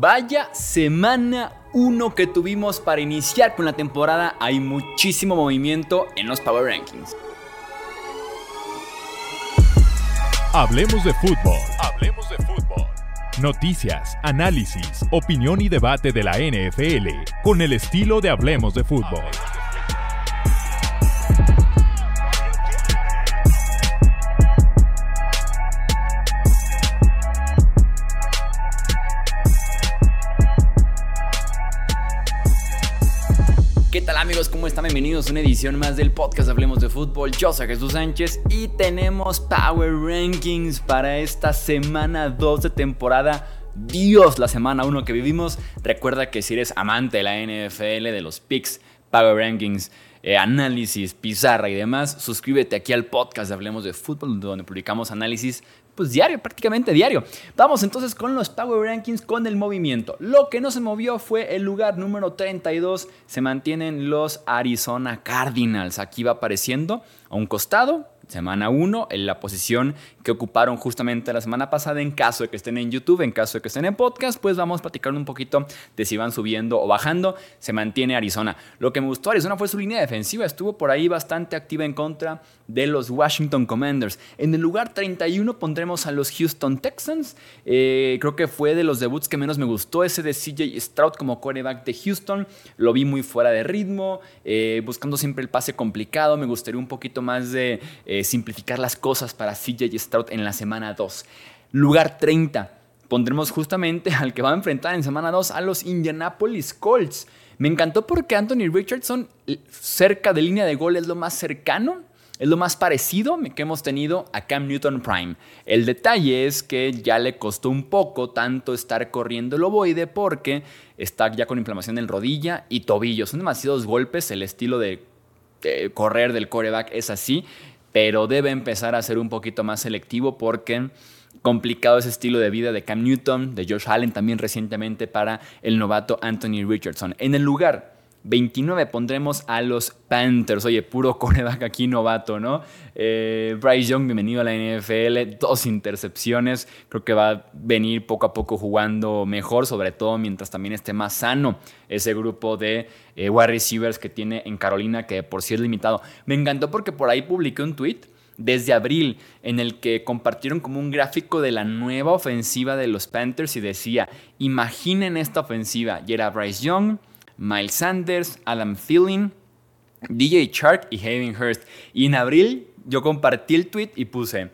Vaya semana 1 que tuvimos para iniciar con la temporada. Hay muchísimo movimiento en los Power Rankings. Hablemos de fútbol. Hablemos de fútbol. Noticias, análisis, opinión y debate de la NFL con el estilo de Hablemos de fútbol. ¿Qué tal amigos? ¿Cómo están? Bienvenidos a una edición más del podcast Hablemos de Fútbol. Yo soy Jesús Sánchez y tenemos Power Rankings para esta semana 2 de temporada. Dios, la semana 1 que vivimos. Recuerda que si eres amante de la NFL, de los picks, Power Rankings, eh, análisis, pizarra y demás, suscríbete aquí al podcast de Hablemos de Fútbol, donde publicamos análisis pues diario, prácticamente diario. Vamos entonces con los Power Rankings con el movimiento. Lo que no se movió fue el lugar número 32. Se mantienen los Arizona Cardinals. Aquí va apareciendo a un costado semana 1 en la posición que ocuparon justamente la semana pasada. En caso de que estén en YouTube, en caso de que estén en podcast, pues vamos a platicar un poquito de si van subiendo o bajando. Se mantiene Arizona. Lo que me gustó Arizona fue su línea defensiva. Estuvo por ahí bastante activa en contra de los Washington Commanders. En el lugar 31 pondremos a los Houston Texans. Eh, creo que fue de los debuts que menos me gustó ese de CJ Stroud como quarterback de Houston. Lo vi muy fuera de ritmo, eh, buscando siempre el pase complicado. Me gustaría un poquito más de simplificar las cosas para CJ Stroud en la semana 2. Lugar 30. Pondremos justamente al que va a enfrentar en semana 2 a los Indianapolis Colts. Me encantó porque Anthony Richardson cerca de línea de gol es lo más cercano es lo más parecido que hemos tenido a Cam Newton Prime. El detalle es que ya le costó un poco tanto estar corriendo el ovoide porque está ya con inflamación en rodilla y tobillo. Son demasiados golpes, el estilo de correr del coreback es así, pero debe empezar a ser un poquito más selectivo porque complicado ese estilo de vida de Cam Newton, de Josh Allen también recientemente para el novato Anthony Richardson. En el lugar 29 pondremos a los Panthers. Oye, puro coreback aquí novato, ¿no? Eh, Bryce Young, bienvenido a la NFL. Dos intercepciones. Creo que va a venir poco a poco jugando mejor, sobre todo mientras también esté más sano ese grupo de eh, wide receivers que tiene en Carolina, que por sí es limitado. Me encantó porque por ahí publiqué un tweet desde abril en el que compartieron como un gráfico de la nueva ofensiva de los Panthers y decía, imaginen esta ofensiva. Y era Bryce Young. Miles Sanders, Adam Thielen, DJ Shark y Hayden Hurst. Y en abril yo compartí el tweet y puse,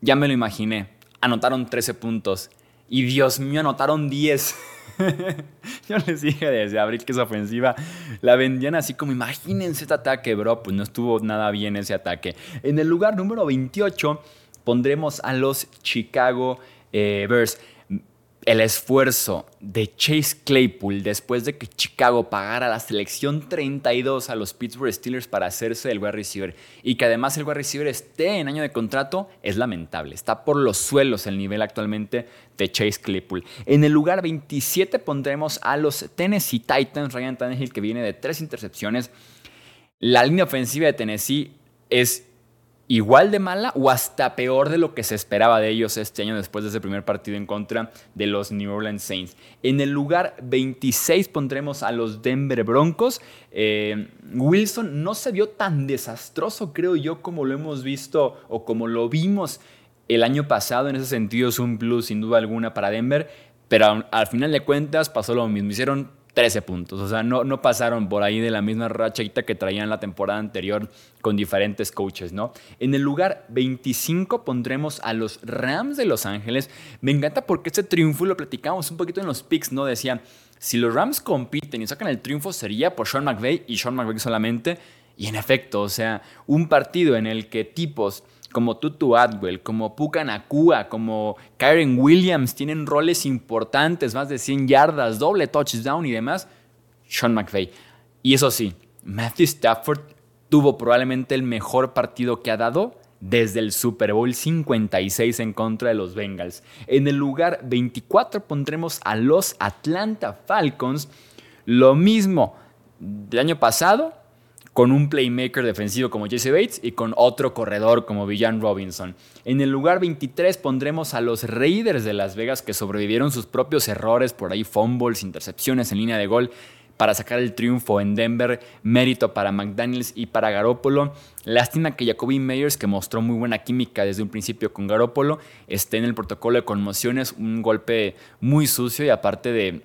ya me lo imaginé, anotaron 13 puntos. Y Dios mío, anotaron 10. yo les dije desde abril que esa ofensiva la vendían así como, imagínense este ataque, bro. Pues no estuvo nada bien ese ataque. En el lugar número 28 pondremos a los Chicago eh, Bears el esfuerzo de Chase Claypool después de que Chicago pagara la selección 32 a los Pittsburgh Steelers para hacerse el wide receiver y que además el wide receiver esté en año de contrato es lamentable. Está por los suelos el nivel actualmente de Chase Claypool. En el lugar 27 pondremos a los Tennessee Titans, Ryan Tannehill que viene de tres intercepciones. La línea ofensiva de Tennessee es igual de mala o hasta peor de lo que se esperaba de ellos este año después de ese primer partido en contra de los New Orleans Saints. En el lugar 26 pondremos a los Denver Broncos. Eh, Wilson no se vio tan desastroso, creo yo, como lo hemos visto o como lo vimos el año pasado. En ese sentido es un plus sin duda alguna para Denver. Pero al final de cuentas pasó lo mismo. Hicieron 13 puntos. O sea, no, no pasaron por ahí de la misma rachita que traían la temporada anterior con diferentes coaches, ¿no? En el lugar 25 pondremos a los Rams de Los Ángeles. Me encanta porque este triunfo, lo platicamos un poquito en los picks, ¿no? Decían, si los Rams compiten y sacan el triunfo sería por Sean McVay y Sean McVay solamente. Y en efecto, o sea, un partido en el que tipos como Tutu Atwell, como Puka Nakua, como Kyren Williams tienen roles importantes, más de 100 yardas, doble touchdown y demás, Sean McVay. Y eso sí, Matthew Stafford tuvo probablemente el mejor partido que ha dado desde el Super Bowl 56 en contra de los Bengals. En el lugar 24 pondremos a los Atlanta Falcons. Lo mismo del año pasado, con un playmaker defensivo como Jesse Bates y con otro corredor como Villan Robinson. En el lugar 23 pondremos a los Raiders de Las Vegas que sobrevivieron sus propios errores, por ahí fumbles, intercepciones en línea de gol para sacar el triunfo en Denver, mérito para McDaniels y para Garoppolo. Lástima que Jacoby Meyers, que mostró muy buena química desde un principio con Garoppolo, esté en el protocolo de conmociones, un golpe muy sucio y aparte de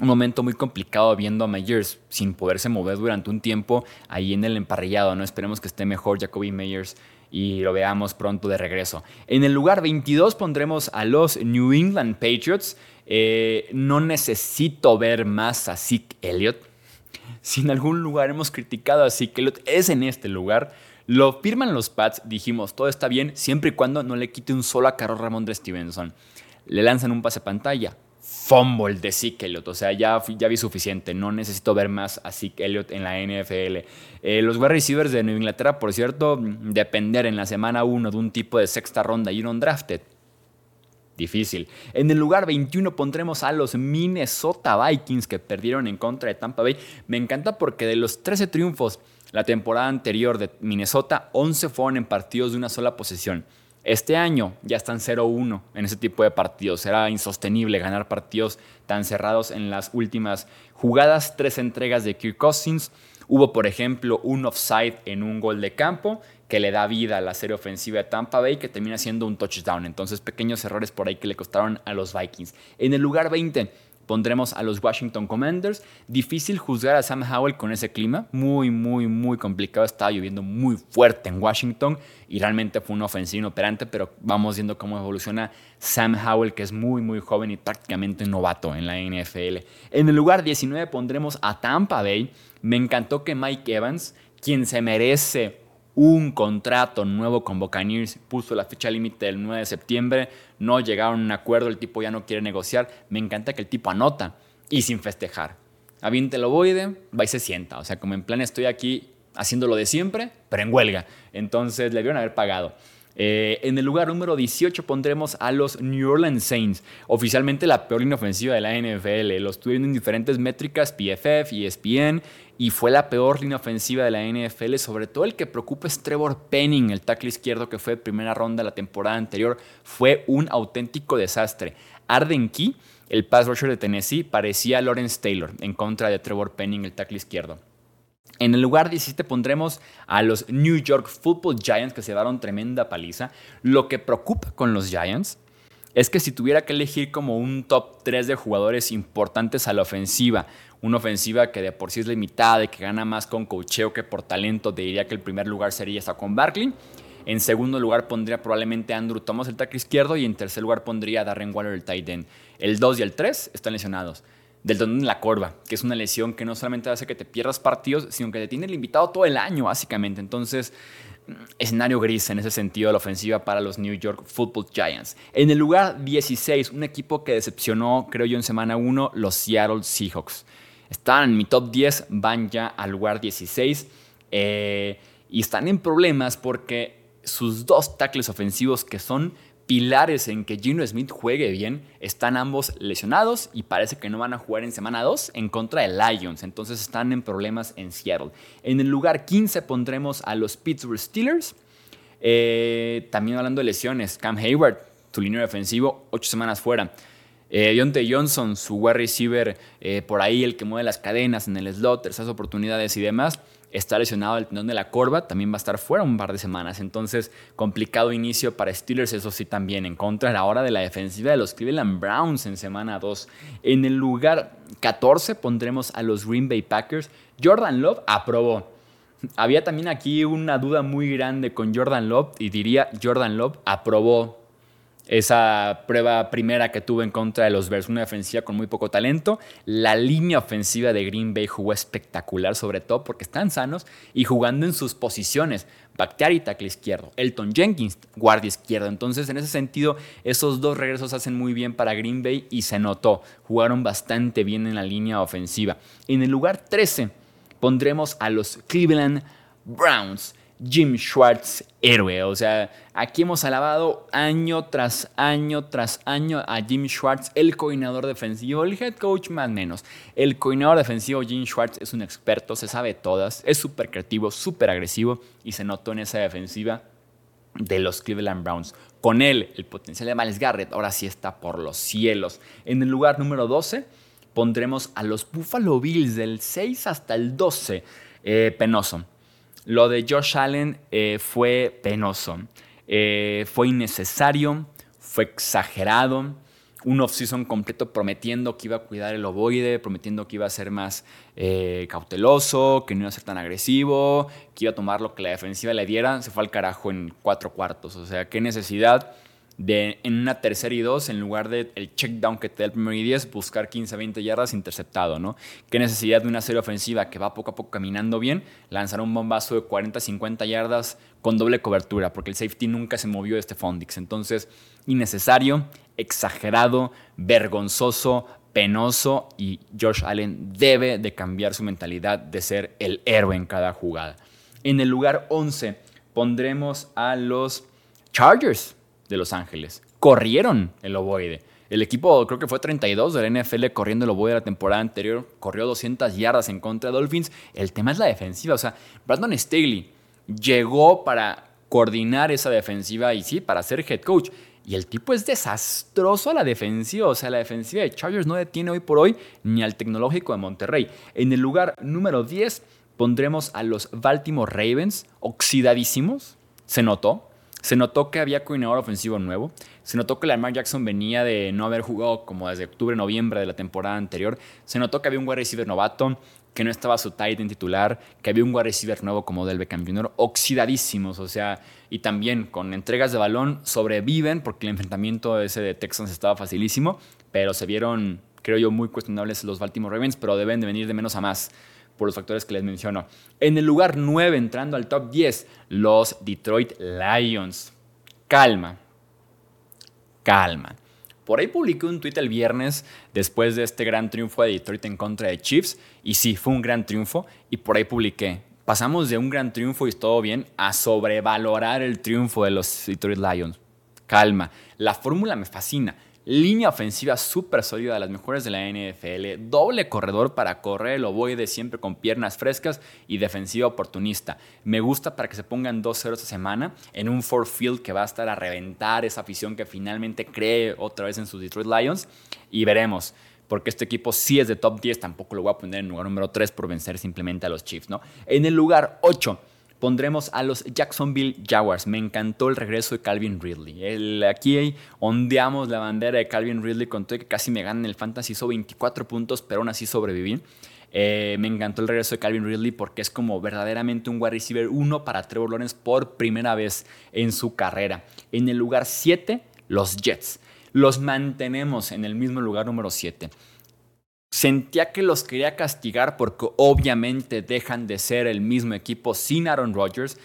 un momento muy complicado viendo a Meyers sin poderse mover durante un tiempo ahí en el emparrillado, ¿no? Esperemos que esté mejor Jacoby Meyers y lo veamos pronto de regreso. En el lugar 22 pondremos a los New England Patriots. Eh, no necesito ver más a Zeke Elliott. Si en algún lugar hemos criticado a Zeke Elliott, es en este lugar. Lo firman los Pats, dijimos, todo está bien, siempre y cuando no le quite un solo a Ramón de Stevenson. Le lanzan un pase pantalla, fumble de Zeke Elliott. O sea, ya, ya vi suficiente. No necesito ver más a Zeke Elliott en la NFL. Eh, los wide receivers de Nueva Inglaterra, por cierto, depender en la semana 1 de un tipo de sexta ronda y un undrafted. Difícil. En el lugar 21 pondremos a los Minnesota Vikings que perdieron en contra de Tampa Bay. Me encanta porque de los 13 triunfos la temporada anterior de Minnesota, 11 fueron en partidos de una sola posesión. Este año ya están 0-1 en ese tipo de partidos. Era insostenible ganar partidos tan cerrados en las últimas jugadas. Tres entregas de Kirk Cousins. Hubo, por ejemplo, un offside en un gol de campo que le da vida a la serie ofensiva de Tampa Bay que termina siendo un touchdown. Entonces, pequeños errores por ahí que le costaron a los Vikings. En el lugar 20 pondremos a los Washington Commanders. Difícil juzgar a Sam Howell con ese clima, muy, muy, muy complicado. Estaba lloviendo muy fuerte en Washington y realmente fue un ofensivo inoperante, pero vamos viendo cómo evoluciona Sam Howell, que es muy, muy joven y prácticamente novato en la NFL. En el lugar 19 pondremos a Tampa Bay. Me encantó que Mike Evans, quien se merece un contrato nuevo con Buccaneers, puso la fecha límite del 9 de septiembre, no llegaron a un acuerdo, el tipo ya no quiere negociar, me encanta que el tipo anota y sin festejar. Aviente el ovoide, va y se sienta, o sea, como en plan estoy aquí haciendo lo de siempre, pero en huelga, entonces le vieron haber pagado. Eh, en el lugar número 18 pondremos a los New Orleans Saints, oficialmente la peor línea ofensiva de la NFL. Los tuvieron en diferentes métricas, PFF y ESPN, y fue la peor línea ofensiva de la NFL. Sobre todo el que preocupa es Trevor Penning, el tackle izquierdo que fue primera ronda la temporada anterior. Fue un auténtico desastre. Arden Key, el pass rusher de Tennessee, parecía Lawrence Taylor en contra de Trevor Penning, el tackle izquierdo. En el lugar 17 pondremos a los New York Football Giants que se dieron tremenda paliza. Lo que preocupa con los Giants es que si tuviera que elegir como un top 3 de jugadores importantes a la ofensiva, una ofensiva que de por sí es limitada y que gana más con cocheo que por talento, diría que el primer lugar sería con Barkley. En segundo lugar pondría probablemente Andrew Thomas, el tackle izquierdo, y en tercer lugar pondría Darren Waller, el tight end. El 2 y el 3 están lesionados del tendón en la corva, que es una lesión que no solamente hace que te pierdas partidos, sino que te tiene limitado todo el año, básicamente. Entonces, mm, escenario gris en ese sentido de la ofensiva para los New York Football Giants. En el lugar 16, un equipo que decepcionó, creo yo, en semana 1, los Seattle Seahawks. Estaban en mi top 10, van ya al lugar 16 eh, y están en problemas porque sus dos tackles ofensivos que son pilares en que Gino Smith juegue bien están ambos lesionados y parece que no van a jugar en semana 2 en contra de Lions. Entonces están en problemas en Seattle. En el lugar 15 pondremos a los Pittsburgh Steelers. Eh, también hablando de lesiones, Cam Hayward, su línea defensivo, 8 semanas fuera. Eh, Deontay Johnson, su wide receiver, eh, por ahí el que mueve las cadenas en el slot, terceras oportunidades y demás está lesionado el tendón de la corva, también va a estar fuera un par de semanas. Entonces, complicado inicio para Steelers, eso sí también, en contra la hora de la defensiva de los Cleveland Browns en semana 2. En el lugar 14 pondremos a los Green Bay Packers. Jordan Love aprobó. Había también aquí una duda muy grande con Jordan Love y diría Jordan Love aprobó esa prueba primera que tuve en contra de los Bears, una defensiva con muy poco talento. La línea ofensiva de Green Bay jugó espectacular, sobre todo porque están sanos y jugando en sus posiciones. Bakhtiari, tackle izquierdo. Elton Jenkins, guardia izquierdo. Entonces, en ese sentido, esos dos regresos hacen muy bien para Green Bay y se notó. Jugaron bastante bien en la línea ofensiva. En el lugar 13 pondremos a los Cleveland Browns. Jim Schwartz, héroe. O sea, aquí hemos alabado año tras año tras año a Jim Schwartz, el coordinador defensivo, el head coach más menos. El coordinador defensivo Jim Schwartz es un experto, se sabe todas, es súper creativo, súper agresivo y se notó en esa defensiva de los Cleveland Browns. Con él, el potencial de Miles Garrett ahora sí está por los cielos. En el lugar número 12 pondremos a los Buffalo Bills del 6 hasta el 12. Eh, penoso. Lo de Josh Allen eh, fue penoso. Eh, fue innecesario, fue exagerado un off-season completo prometiendo que iba a cuidar el ovoide, prometiendo que iba a ser más eh, cauteloso, que no iba a ser tan agresivo, que iba a tomar lo que la defensiva le diera, se fue al carajo en cuatro cuartos. O sea, qué necesidad de en una tercera y dos, en lugar del el check down que te da el primer y diez, buscar 15, 20 yardas interceptado, ¿no? Qué necesidad de una serie ofensiva que va poco a poco caminando bien, lanzar un bombazo de 40, 50 yardas con doble cobertura, porque el safety nunca se movió de este Fondix. Entonces, innecesario, exagerado, vergonzoso, penoso y Josh Allen debe de cambiar su mentalidad de ser el héroe en cada jugada. En el lugar 11 pondremos a los Chargers de Los Ángeles. Corrieron el ovoide. El equipo creo que fue 32 del NFL corriendo el ovoide la temporada anterior. Corrió 200 yardas en contra de Dolphins. El tema es la defensiva. O sea, Brandon Staley llegó para coordinar esa defensiva y sí, para ser head coach. Y el tipo es desastroso a la defensiva. O sea, la defensiva de Chargers no detiene hoy por hoy ni al tecnológico de Monterrey. En el lugar número 10 pondremos a los Baltimore Ravens, oxidadísimos. Se notó. Se notó que había coordinador ofensivo nuevo. Se notó que Lamar Jackson venía de no haber jugado como desde octubre, noviembre de la temporada anterior. Se notó que había un wide receiver novato, que no estaba su tight en titular, que había un wide receiver nuevo como Del Beckham Jr. oxidadísimos, o sea, y también con entregas de balón sobreviven porque el enfrentamiento ese de Texans estaba facilísimo, pero se vieron, creo yo, muy cuestionables los Baltimore Ravens, pero deben de venir de menos a más por los factores que les menciono. En el lugar 9, entrando al top 10, los Detroit Lions. Calma, calma. Por ahí publiqué un tweet el viernes después de este gran triunfo de Detroit en contra de Chiefs. Y sí, fue un gran triunfo. Y por ahí publiqué. Pasamos de un gran triunfo y todo bien a sobrevalorar el triunfo de los Detroit Lions. Calma. La fórmula me fascina. Línea ofensiva súper sólida, de las mejores de la NFL. Doble corredor para correr el ovoide siempre con piernas frescas y defensiva oportunista. Me gusta para que se pongan 2-0 esta semana en un four field que va a estar a reventar esa afición que finalmente cree otra vez en sus Detroit Lions. Y veremos porque este equipo sí es de top 10, tampoco lo voy a poner en lugar número 3 por vencer simplemente a los Chiefs, ¿no? En el lugar 8 pondremos a los Jacksonville Jaguars. Me encantó el regreso de Calvin Ridley. aquí ondeamos la bandera de Calvin Ridley con todo que casi me ganan el fantasy. Hizo 24 puntos, pero aún así sobreviví. Eh, me encantó el regreso de Calvin Ridley porque es como verdaderamente un wide receiver 1 para Trevor Lawrence por primera vez en su carrera. En el lugar 7, los Jets. Los mantenemos en el mismo lugar número 7 sentía que los quería castigar porque obviamente dejan de ser el mismo equipo sin Aaron Rodgers.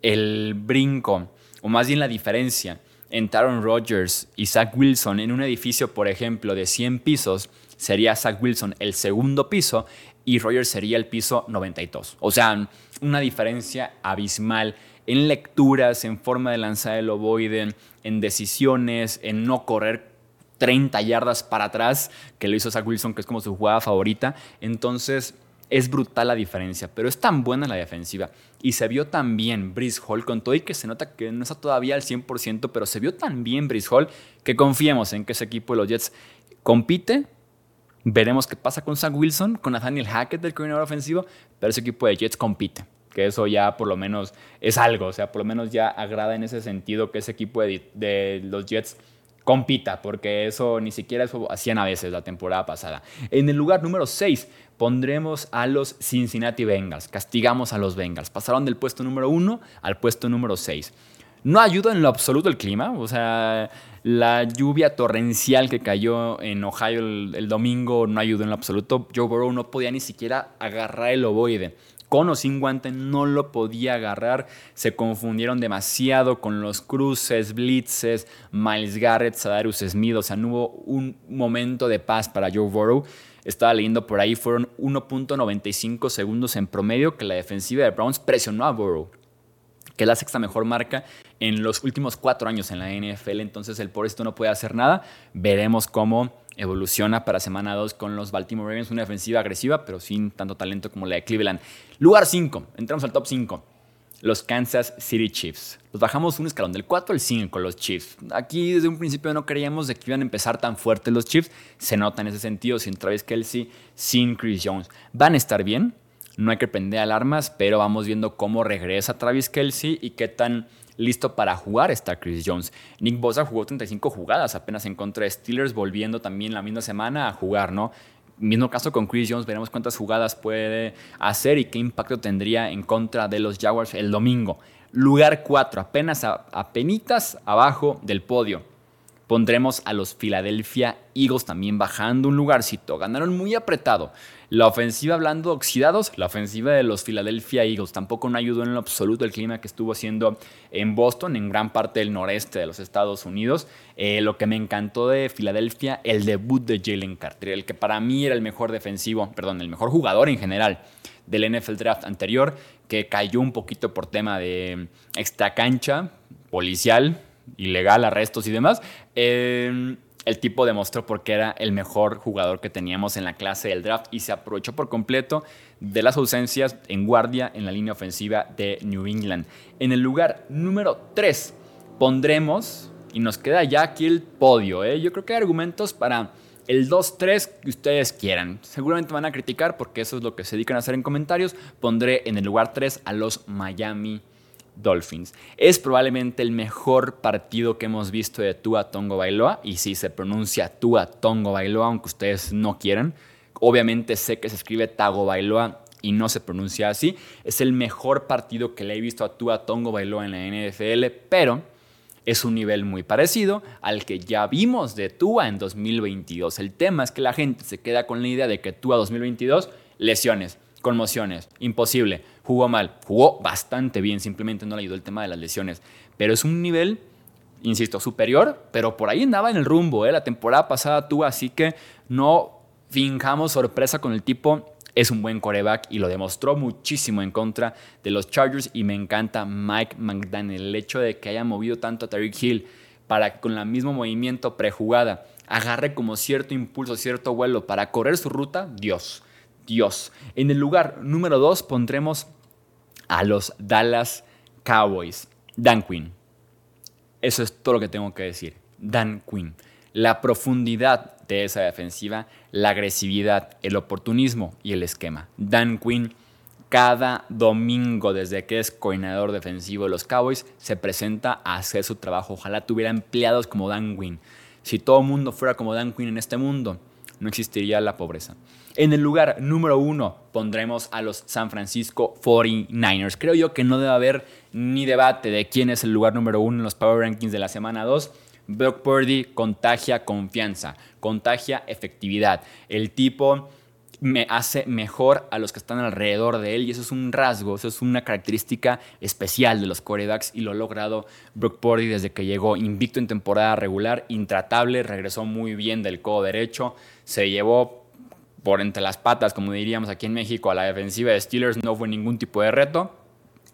El brinco, o más bien la diferencia entre Aaron Rodgers y Zach Wilson en un edificio, por ejemplo, de 100 pisos, sería Zach Wilson el segundo piso y Rodgers sería el piso 92. O sea, una diferencia abismal en lecturas, en forma de lanzar el ovoide, en decisiones, en no correr 30 yardas para atrás, que lo hizo Zach Wilson, que es como su jugada favorita. Entonces, es brutal la diferencia, pero es tan buena la defensiva. Y se vio tan bien Brice Hall, con todo y que se nota que no está todavía al 100%, pero se vio tan bien Brice Hall que confiemos en que ese equipo de los Jets compite. Veremos qué pasa con Zach Wilson, con Nathaniel Hackett del coordinador ofensivo, pero ese equipo de Jets compite que eso ya por lo menos es algo, o sea, por lo menos ya agrada en ese sentido que ese equipo de, de los Jets compita, porque eso ni siquiera hacían a veces la temporada pasada. En el lugar número 6 pondremos a los Cincinnati Bengals, castigamos a los Bengals, pasaron del puesto número 1 al puesto número 6. No ayuda en lo absoluto el clima, o sea, la lluvia torrencial que cayó en Ohio el, el domingo no ayudó en lo absoluto. Joe Burrow no podía ni siquiera agarrar el ovoide con o sin guante no lo podía agarrar. Se confundieron demasiado con los cruces, blitzes, Miles Garrett, Sadarius Smith. O sea, no hubo un momento de paz para Joe Burrow. Estaba leyendo por ahí, fueron 1.95 segundos en promedio que la defensiva de Browns presionó a Burrow. que es la sexta mejor marca en los últimos cuatro años en la NFL. Entonces el por esto no puede hacer nada. Veremos cómo evoluciona para semana 2 con los Baltimore Ravens. Una defensiva agresiva, pero sin tanto talento como la de Cleveland. Lugar 5. Entramos al top 5. Los Kansas City Chiefs. Los bajamos un escalón del 4 al 5 con los Chiefs. Aquí desde un principio no creíamos de que iban a empezar tan fuertes los Chiefs. Se nota en ese sentido, sin Travis Kelsey, sin Chris Jones. Van a estar bien, no hay que prender alarmas, pero vamos viendo cómo regresa Travis Kelsey y qué tan listo para jugar está Chris Jones. Nick Bosa jugó 35 jugadas apenas en contra de Steelers, volviendo también la misma semana a jugar, ¿no? Mismo caso con Chris Jones, veremos cuántas jugadas puede hacer y qué impacto tendría en contra de los Jaguars el domingo. Lugar 4, apenas a, penitas abajo del podio. Pondremos a los Philadelphia Eagles también bajando un lugarcito. Ganaron muy apretado. La ofensiva, hablando oxidados, la ofensiva de los Philadelphia Eagles tampoco no ayudó en lo absoluto el clima que estuvo haciendo en Boston, en gran parte del noreste de los Estados Unidos. Eh, lo que me encantó de Filadelfia, el debut de Jalen Carter, el que para mí era el mejor defensivo, perdón, el mejor jugador en general del NFL Draft anterior, que cayó un poquito por tema de extra cancha, policial, ilegal, arrestos y demás. Eh, el tipo demostró por qué era el mejor jugador que teníamos en la clase del draft y se aprovechó por completo de las ausencias en guardia en la línea ofensiva de New England. En el lugar número 3 pondremos, y nos queda ya aquí el podio, ¿eh? yo creo que hay argumentos para el 2-3 que ustedes quieran. Seguramente van a criticar porque eso es lo que se dedican a hacer en comentarios. Pondré en el lugar 3 a los Miami Dolphins. Es probablemente el mejor partido que hemos visto de Tua Tongo Bailoa, y si se pronuncia Tua Tongo Bailoa, aunque ustedes no quieran. Obviamente sé que se escribe Tago Bailoa y no se pronuncia así. Es el mejor partido que le he visto a Tua Tongo Bailoa en la NFL, pero es un nivel muy parecido al que ya vimos de Tua en 2022. El tema es que la gente se queda con la idea de que Tua 2022, lesiones, conmociones, imposible. Jugó mal, jugó bastante bien, simplemente no le ayudó el tema de las lesiones, pero es un nivel, insisto, superior, pero por ahí andaba en el rumbo, ¿eh? la temporada pasada tuvo, así que no fingamos sorpresa con el tipo, es un buen coreback y lo demostró muchísimo en contra de los Chargers y me encanta Mike McDaniel, el hecho de que haya movido tanto a Tariq Hill para que con el mismo movimiento prejugada agarre como cierto impulso, cierto vuelo para correr su ruta, Dios. Dios. En el lugar número 2 pondremos a los Dallas Cowboys. Dan Quinn. Eso es todo lo que tengo que decir. Dan Quinn. La profundidad de esa defensiva, la agresividad, el oportunismo y el esquema. Dan Quinn cada domingo desde que es coordinador defensivo de los Cowboys se presenta a hacer su trabajo. Ojalá tuviera empleados como Dan Quinn. Si todo el mundo fuera como Dan Quinn en este mundo, no existiría la pobreza. En el lugar número uno pondremos a los San Francisco 49ers. Creo yo que no debe haber ni debate de quién es el lugar número uno en los Power Rankings de la semana 2. Brock Purdy contagia confianza, contagia efectividad. El tipo me hace mejor a los que están alrededor de él y eso es un rasgo, eso es una característica especial de los quarterbacks y lo ha logrado Brock Purdy desde que llegó invicto en temporada regular, intratable, regresó muy bien del codo derecho, se llevó por entre las patas, como diríamos aquí en México, a la defensiva de Steelers no fue ningún tipo de reto.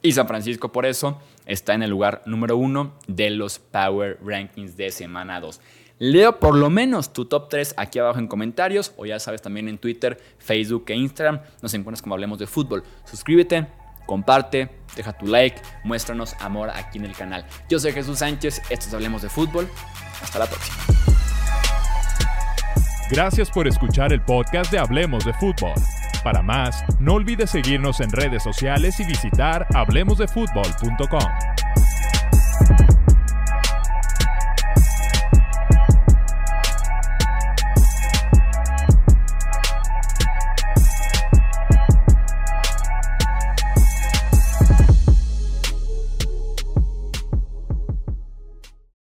Y San Francisco por eso está en el lugar número uno de los Power Rankings de semana 2. Leo por lo menos tu top 3 aquí abajo en comentarios o ya sabes también en Twitter, Facebook e Instagram. Nos encuentras como hablemos de fútbol. Suscríbete, comparte, deja tu like, muéstranos amor aquí en el canal. Yo soy Jesús Sánchez, esto es Hablemos de Fútbol. Hasta la próxima. Gracias por escuchar el podcast de Hablemos de Fútbol. Para más, no olvides seguirnos en redes sociales y visitar hablemosdefutbol.com.